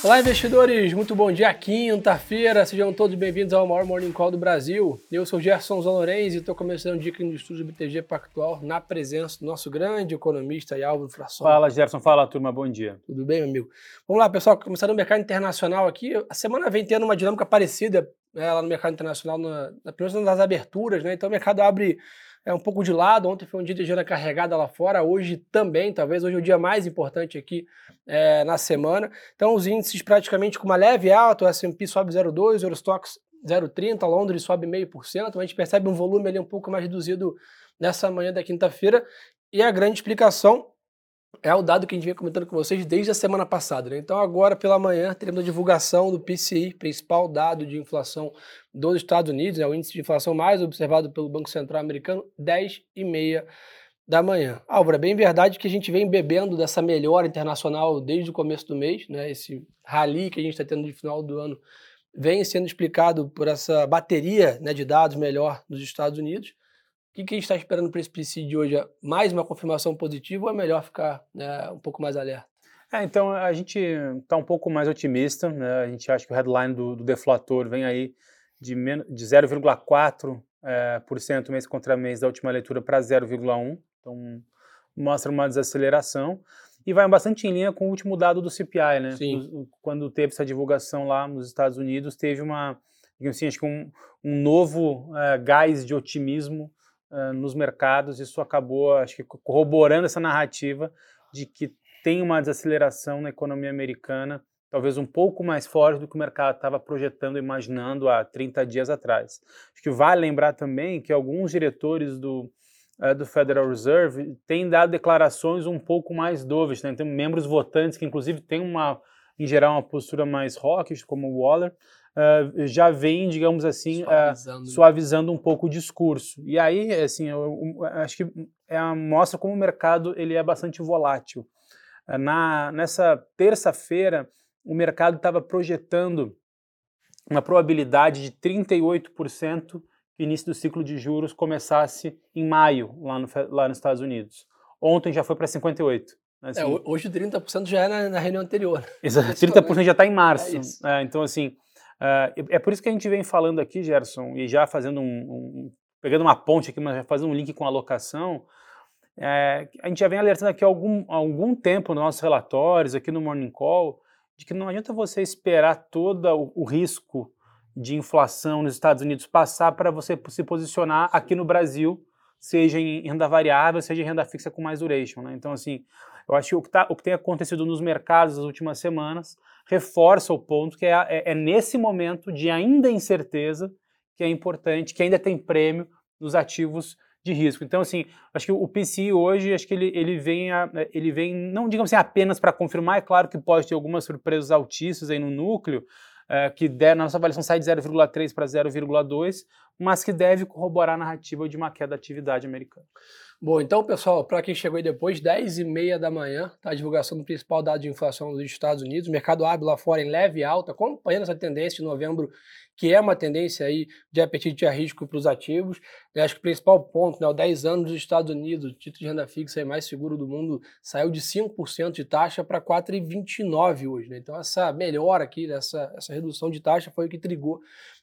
Olá, investidores! Muito bom dia, quinta-feira. Sejam todos bem-vindos ao maior Morning Call do Brasil. Eu sou Gerson Zalorenz e estou começando aqui no estúdio do BTG Pactual, na presença do nosso grande economista e Álvaro Fração. Fala, Gerson. Fala, turma. Bom dia. Tudo bem, meu amigo? Vamos lá, pessoal. Começando o mercado internacional aqui. A semana vem tendo uma dinâmica parecida né, lá no mercado internacional, na, na, pelo nas aberturas, né? Então o mercado abre é um pouco de lado. Ontem foi um dia de agenda carregada lá fora, hoje também, talvez hoje é o dia mais importante aqui é, na semana. Então, os índices praticamente com uma leve alta, o S&P sobe 0,2, o Eurostox 0,30, Londres sobe 0,5%, a gente percebe um volume ali um pouco mais reduzido nessa manhã da quinta-feira, e a grande explicação é o dado que a gente vem comentando com vocês desde a semana passada. Né? Então, agora pela manhã, teremos a divulgação do PCI, principal dado de inflação dos Estados Unidos, é o índice de inflação mais observado pelo Banco Central americano, 10,5 da manhã. Álvaro, é bem verdade que a gente vem bebendo dessa melhora internacional desde o começo do mês, né? esse rally que a gente está tendo de final do ano vem sendo explicado por essa bateria né, de dados melhor dos Estados Unidos que, que a gente está esperando para esse PCI de hoje? Mais uma confirmação positiva ou é melhor ficar né, um pouco mais alerta? É, então a gente está um pouco mais otimista, né? a gente acha que o headline do, do deflator vem aí de, de 0,4% é, por cento mês contra mês da última leitura para 0,1%, então mostra uma desaceleração e vai bastante em linha com o último dado do CPI, né? Sim. Quando teve essa divulgação lá nos Estados Unidos, teve uma, assim, acho que um, um novo uh, gás de otimismo nos mercados. Isso acabou, acho que, corroborando essa narrativa de que tem uma desaceleração na economia americana, talvez um pouco mais forte do que o mercado estava projetando, imaginando há 30 dias atrás. Acho que vale lembrar também que alguns diretores do, do Federal Reserve têm dado declarações um pouco mais doves, né? tem membros votantes que inclusive têm uma, em geral, uma postura mais hawkish, como o Waller, uh, já vem, digamos assim, suavizando. Uh, suavizando. um pouco o discurso. E aí, assim, eu, eu acho que é mostra como o mercado ele é bastante volátil. Uh, na, nessa terça-feira, o mercado estava projetando uma probabilidade de 38% que o início do ciclo de juros começasse em maio, lá, no, lá nos Estados Unidos. Ontem já foi para 58%. Assim, é, hoje 30% já é na, na reunião anterior. Exato, 30% já está em março. É, é então, assim, Uh, é por isso que a gente vem falando aqui, Gerson, e já fazendo um, um pegando uma ponte aqui, mas já fazendo um link com a alocação, é, a gente já vem alertando aqui há algum, há algum tempo nos nossos relatórios, aqui no Morning Call, de que não adianta você esperar todo o, o risco de inflação nos Estados Unidos passar para você se posicionar aqui no Brasil, seja em renda variável, seja em renda fixa com mais duration. Né? Então, assim, eu acho que o que, tá, o que tem acontecido nos mercados nas últimas semanas reforça o ponto que é, é, é, nesse momento de ainda incerteza que é importante, que ainda tem prêmio nos ativos de risco. Então, assim, acho que o PCI hoje, acho que ele, ele, vem, a, ele vem, não digamos assim apenas para confirmar, é claro que pode ter algumas surpresas altíssimas aí no núcleo, é, que der, na nossa avaliação sai de 0,3 para 0,2, mas que deve corroborar a narrativa de uma queda da atividade americana. Bom, então, pessoal, para quem chegou aí depois, 10 e meia da manhã, tá a divulgação do principal dado de inflação dos Estados Unidos. O mercado abre lá fora em leve alta, acompanhando essa tendência de novembro, que é uma tendência aí de apetite a risco para os ativos. Eu acho que o principal ponto, né, o 10 anos dos Estados Unidos, título de renda fixa mais seguro do mundo, saiu de 5% de taxa para 4,29% hoje. Né? Então, essa melhora aqui, essa, essa redução de taxa foi o que trigou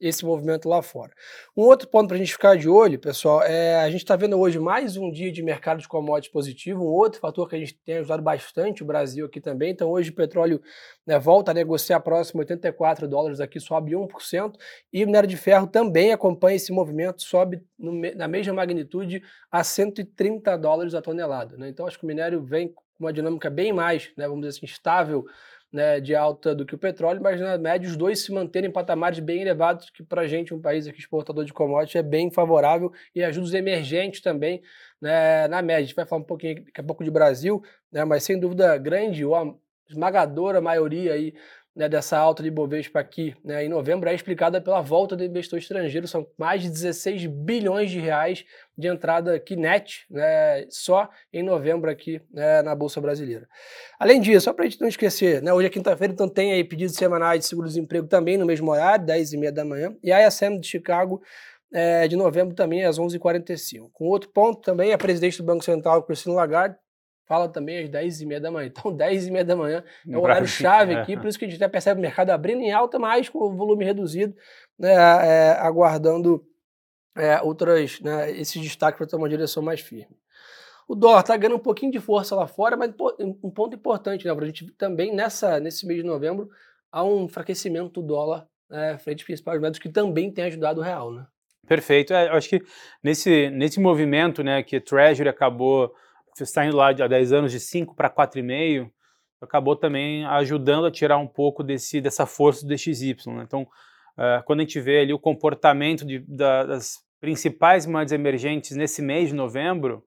esse movimento lá fora. Um outro ponto para a gente ficar de olho, pessoal, é a gente está vendo hoje mais um dia de mercado de commodities positivo, um outro fator que a gente tem ajudado bastante o Brasil aqui também. Então, hoje o petróleo né, volta a negociar próximo a 84 dólares, aqui sobe 1%, e o minério de ferro também acompanha esse movimento, sobe no, na mesma magnitude a 130 dólares a tonelada. Né? Então, acho que o minério vem com uma dinâmica bem mais, né, vamos dizer assim, estável né, de alta do que o petróleo, mas na média os dois se manterem em patamares bem elevados, que para a gente, um país aqui exportador de commodities, é bem favorável e ajuda os emergentes também né, na média. A gente vai falar um pouquinho daqui a pouco de Brasil, né, mas sem dúvida grande, ou a esmagadora maioria aí né, dessa alta de Bovespa aqui né, em novembro é explicada pela volta do investidor estrangeiro. São mais de 16 bilhões de reais de entrada aqui net, né, só em novembro aqui né, na Bolsa Brasileira. Além disso, só para a gente não esquecer, né, hoje é quinta-feira, então tem aí pedidos semanais de seguro-desemprego também no mesmo horário, 10h30 da manhã, e a ISM de Chicago é, de novembro também às 11h45. Com outro ponto também, a presidente do Banco Central, Cristina Lagarde, fala também às 10h30 da manhã. Então, 10h30 da manhã é o horário chave aqui, por isso que a gente até percebe o mercado abrindo em alta, mas com o volume reduzido, né, é, aguardando é, outras, né, esses destaques para tomar uma direção mais firme. O dólar está ganhando um pouquinho de força lá fora, mas um ponto importante, né, para a gente também nessa, nesse mês de novembro, há um enfraquecimento do dólar né, frente aos principais métodos que também tem ajudado o real, né? Perfeito. É, eu acho que nesse, nesse movimento né, que Treasury acabou saindo lá há 10 anos de 5 para 4,5, acabou também ajudando a tirar um pouco desse, dessa força do DXY. Né? Então, uh, quando a gente vê ali o comportamento de, da, das principais moedas emergentes nesse mês de novembro,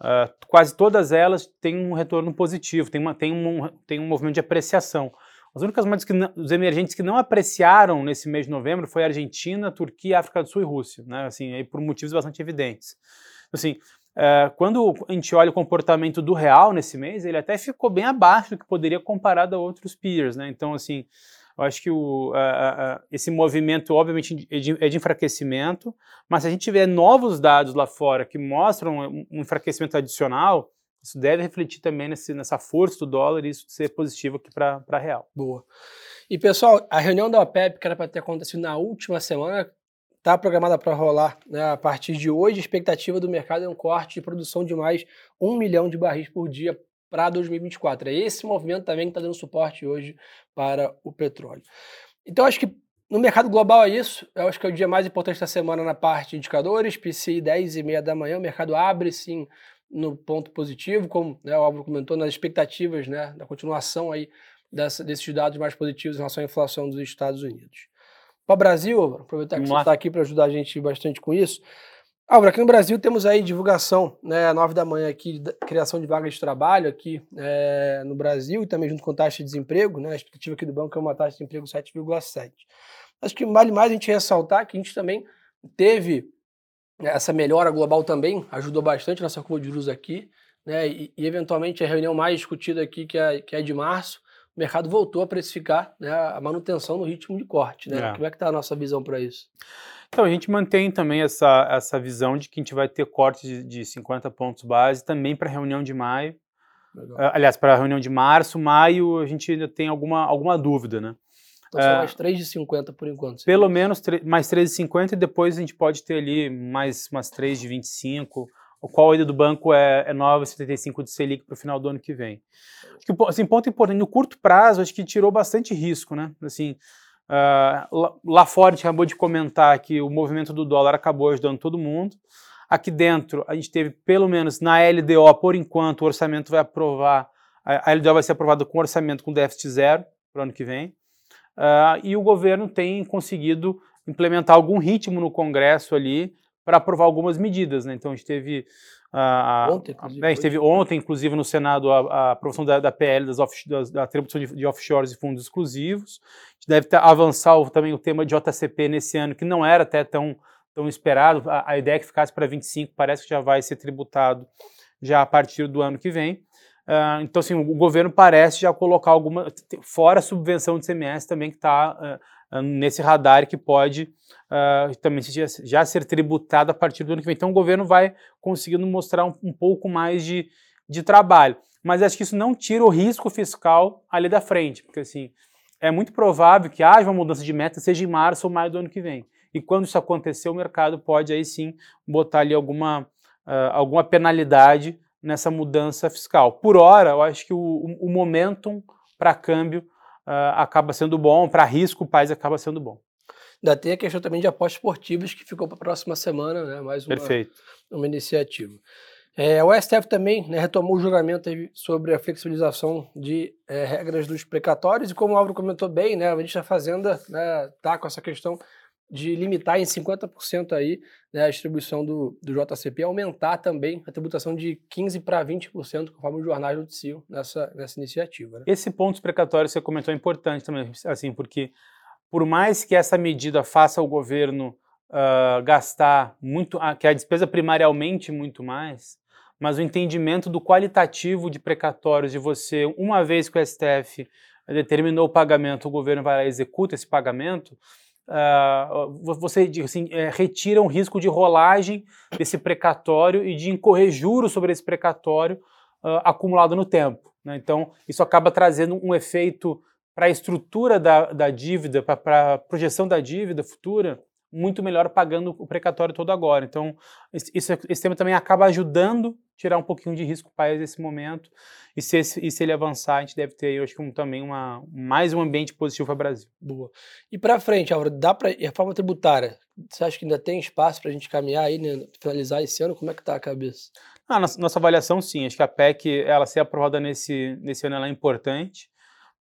uh, quase todas elas têm um retorno positivo, tem, uma, tem, um, tem um movimento de apreciação. As únicas moedas que não, os emergentes que não apreciaram nesse mês de novembro foi a Argentina, Turquia, África do Sul e Rússia, né? Assim, aí por motivos bastante evidentes. Assim, é, quando a gente olha o comportamento do real nesse mês, ele até ficou bem abaixo do que poderia comparado a outros peers, né? Então, assim, eu acho que o, esse movimento, obviamente, é de, é de, enfraquecimento, mas se a gente tiver novos dados lá fora que mostram um enfraquecimento adicional, isso deve refletir também nesse, nessa força do dólar e isso ser positivo aqui para a real. Boa. E pessoal, a reunião da OPEP, que era para ter acontecido na última semana, está programada para rolar né, a partir de hoje. A expectativa do mercado é um corte de produção de mais um milhão de barris por dia para 2024. É esse movimento também que está dando suporte hoje para o petróleo. Então, acho que no mercado global é isso. Eu acho que é o dia mais importante da semana na parte de indicadores. PCI 10 e meia da manhã. O mercado abre sim no ponto positivo, como né, o Álvaro comentou, nas expectativas né, da continuação aí dessa, desses dados mais positivos em relação à inflação dos Estados Unidos. Para o Brasil, aproveitar que você está aqui para ajudar a gente bastante com isso. Álvaro, aqui no Brasil temos aí divulgação, né, nove da manhã aqui, criação de vagas de trabalho aqui é, no Brasil e também junto com taxa de desemprego, né, a expectativa aqui do banco é uma taxa de desemprego 7,7. Acho que vale mais a gente ressaltar que a gente também teve essa melhora global também ajudou bastante nessa curva de juros aqui, né? E, e, eventualmente a reunião mais discutida aqui, que é, que é de março, o mercado voltou a precificar né, a manutenção no ritmo de corte, né? É. Como é que está a nossa visão para isso? Então, a gente mantém também essa, essa visão de que a gente vai ter corte de, de 50 pontos base também para a reunião de maio. Legal. Aliás, para a reunião de março, maio, a gente ainda tem alguma, alguma dúvida, né? Então são é, mais 3,50 por enquanto. Pelo menos mais 3,50 e depois a gente pode ter ali mais umas 3 de 25. O qual a ida do banco é, é 9,75 de Selic para o final do ano que vem. Acho que, assim, ponto importante, no curto prazo, acho que tirou bastante risco, né? Assim, uh, lá fora a gente acabou de comentar que o movimento do dólar acabou ajudando todo mundo. Aqui dentro, a gente teve, pelo menos na LDO, por enquanto, o orçamento vai aprovar, a LDO vai ser aprovada com orçamento com déficit zero para o ano que vem uh, e o governo tem conseguido implementar algum ritmo no Congresso ali para aprovar algumas medidas. Né? Então a gente teve uh, ontem, inclusive, a gente teve ontem, inclusive, no Senado, a, a aprovação da, da PL das off, das, da tribuição de, de, offshores e fundos exclusivos. A gente deve ter, avançar o, também o tema de JCP nesse ano, que não era até tão, tão esperado. A, a ideia é que ficasse para 25, parece que já vai ser tributado já a partir do ano que vem. Uh, então, assim, o governo parece já colocar alguma, fora a subvenção de CMS também que está uh, uh, nesse radar que pode também já, ser tributado a partir do ano que vem. Então, o governo vai conseguindo mostrar um, um, pouco mais de, de trabalho. Mas acho que isso não tira o risco fiscal ali da frente, porque assim, é muito provável que haja uma mudança de meta, seja em março ou maio do ano que vem. E quando isso acontecer, o mercado pode aí sim botar ali alguma, alguma penalidade nessa mudança fiscal. Por hora, eu acho que o, o momentum para câmbio uh, acaba sendo bom, para risco o país acaba sendo bom. Ainda tem a questão também de apostas esportivas que ficou para a próxima semana, né? mais uma, Perfeito. uma iniciativa. É, o STF também né, retomou o julgamento sobre a flexibilização de é, regras dos precatórios e como o Álvaro comentou bem, né, a gente da Fazenda está né, tá com essa questão de limitar em 50% aí né, a distribuição do, do JCP, aumentar também a tributação de 15% para 20%, conforme os jornais noticiam nessa, nessa iniciativa. Né? Esse ponto precatório você comentou é importante também, assim, porque por mais que essa medida faça o governo uh, gastar muito, que a despesa primária aumente muito mais, mas o entendimento do qualitativo de precatórios de você, uma vez que o STF determinou o pagamento, o governo vai lá e executa esse pagamento, uh, você assim, é, retira um risco de rolagem desse precatório e de incorrer juros sobre esse precatório uh, acumulado no tempo. Né? Então, isso acaba trazendo um efeito para a estrutura da, da dívida, para a projeção da dívida futura, muito melhor pagando o precatório todo agora. Então, isso, esse tema também acaba ajudando a tirar um pouquinho de risco o país nesse momento. E se, esse, e se ele avançar, a gente deve ter, eu acho que um, também uma, mais um ambiente positivo para o Brasil. Boa. E para frente, Álvaro, dá para reforma tributária? Você acha que ainda tem espaço para a gente caminhar aí, né, finalizar esse ano? Como é que está a cabeça? Ah, nossa, nossa avaliação, sim. Acho que a PEC, ela ser aprovada nesse, nesse ano, ela é importante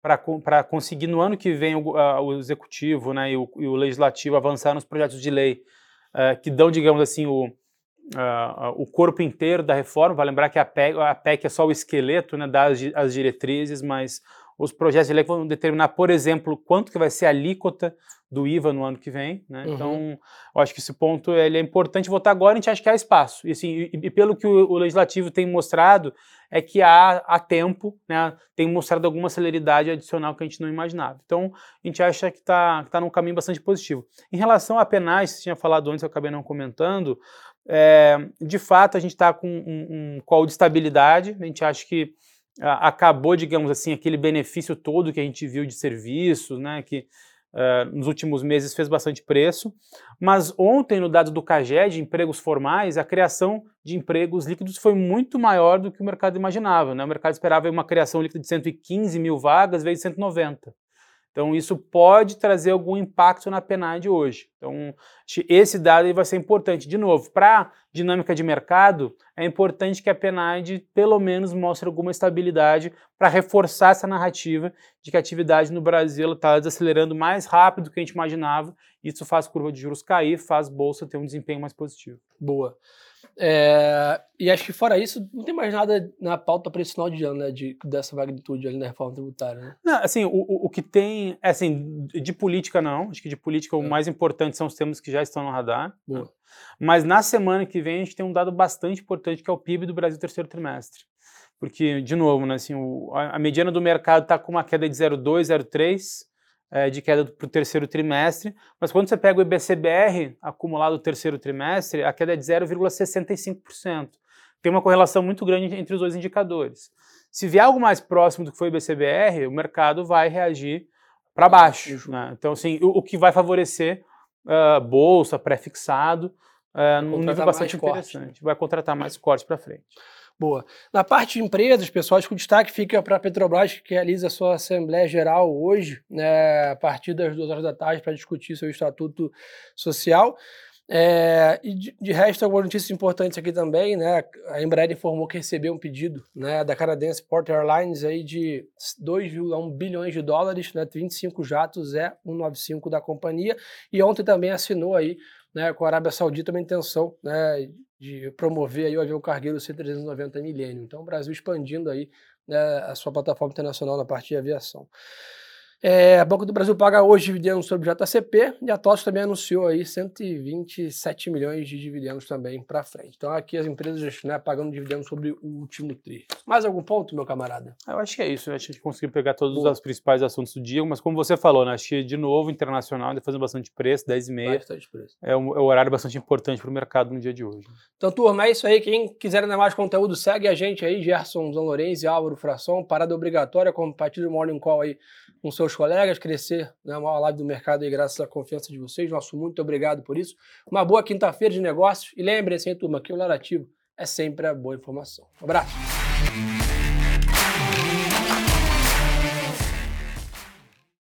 para conseguir no ano que vem o, o executivo né, e, o, e, o, legislativo avançar nos projetos de lei uh, que dão, digamos assim, o, uh, o corpo inteiro da reforma. Vai lembrar que a PEC, a PEC é só o esqueleto, né, das as diretrizes, mas os projetos de lei vão determinar, por exemplo, quanto que vai ser a alíquota do IVA no ano que vem, né? Uhum. Então, eu acho que esse ponto ele é importante votar agora, a gente acha que há espaço. E, assim, e, e pelo que o, o, legislativo tem mostrado, é que há, há tempo, né? Tem mostrado alguma celeridade adicional que a gente não imaginava. Então, a gente acha que está tá num caminho bastante positivo. Em relação a penais, você tinha falado antes, eu acabei não comentando, é, de fato, a gente está com um, um call de estabilidade, a gente acha que acabou, digamos assim, aquele benefício todo que a gente viu de serviços, né, que uh, nos últimos meses fez bastante preço, mas ontem, no dado do CAGED, empregos formais, a criação de empregos líquidos foi muito maior do que o mercado imaginava. Né? O mercado esperava uma criação líquida de 115 mil vagas, veio de 190. Então, isso pode trazer algum impacto na PNAD hoje. Então, esse dado vai ser importante. De novo, para a dinâmica de mercado, é importante que a PNAD pelo menos mostre alguma estabilidade para reforçar essa narrativa de que a atividade no Brasil está desacelerando mais rápido do que a gente imaginava. Isso faz curva de juros cair, faz bolsa ter um desempenho mais positivo. Boa. É, e acho que fora isso, não tem mais nada na pauta para esse final de ano, né, de, dessa magnitude ali na reforma tributária, né? Não, assim, o, o que tem, é, assim, de política não, acho que de política é. o mais importante são os temas que já estão no radar. Né? Mas na semana que vem a gente tem um dado bastante importante que é o PIB do Brasil terceiro trimestre. Porque, de novo, né, assim, o, a, a mediana do mercado está com uma queda de 0,2, 0,3, é, de queda para o terceiro trimestre, mas quando você pega o IBCBR acumulado no terceiro trimestre, a queda é de 0,65%. Tem uma correlação muito grande entre os dois indicadores. Se vier algo mais próximo do que foi o IBCBR, o mercado vai reagir para baixo. Né? Então, assim, o, o, que vai favorecer uh, bolsa, pré-fixado, uh, num nível bastante interessante. Corte. Vai contratar mais corte para frente. Boa. Na parte de empresas, pessoal, acho que o destaque fica para a Petrobras, que realiza a sua Assembleia Geral hoje, né, a partir das duas horas da tarde, para discutir seu estatuto social. É, e de, de, resto, algumas notícias importantes aqui também, né? A Embraer informou que recebeu um pedido né, da canadense Port Airlines aí de 2,1 bilhões de dólares, né, 25 jatos é 195 da companhia, e ontem também assinou aí né, com a Arábia Saudita uma intenção né, de promover aí o avião cargueiro C-390 Millennium. Então, o Brasil expandindo aí né, a sua plataforma internacional na parte de aviação. É, Banco do Brasil paga hoje dividendos sobre o JCP e a TOTS também anunciou aí 127 milhões de dividendos também para frente. Então aqui as empresas né, pagando dividendos sobre o último TRI. Mais algum ponto, meu camarada? Eu acho que é isso. Né? Acho que a gente conseguiu pegar todos Boa. os principais assuntos do dia, mas como você falou, né, acho que de novo internacional ainda fazendo bastante preço, 10 e meia. Bastante preço. É um, é um horário bastante importante para o mercado no dia de hoje. Então, turma, é isso aí. Quem quiser ainda mais conteúdo, segue a gente aí, Gerson Zan Lourenço e Álvaro Fração. Parada obrigatória, compartilha o Morning Call aí com seus colegas, crescer na maior live do mercado aí, graças à confiança de vocês. Nosso muito obrigado por isso. Uma boa quinta-feira de negócios. E lembrem-se, turma, que o narrativo é sempre a boa informação. Um abraço.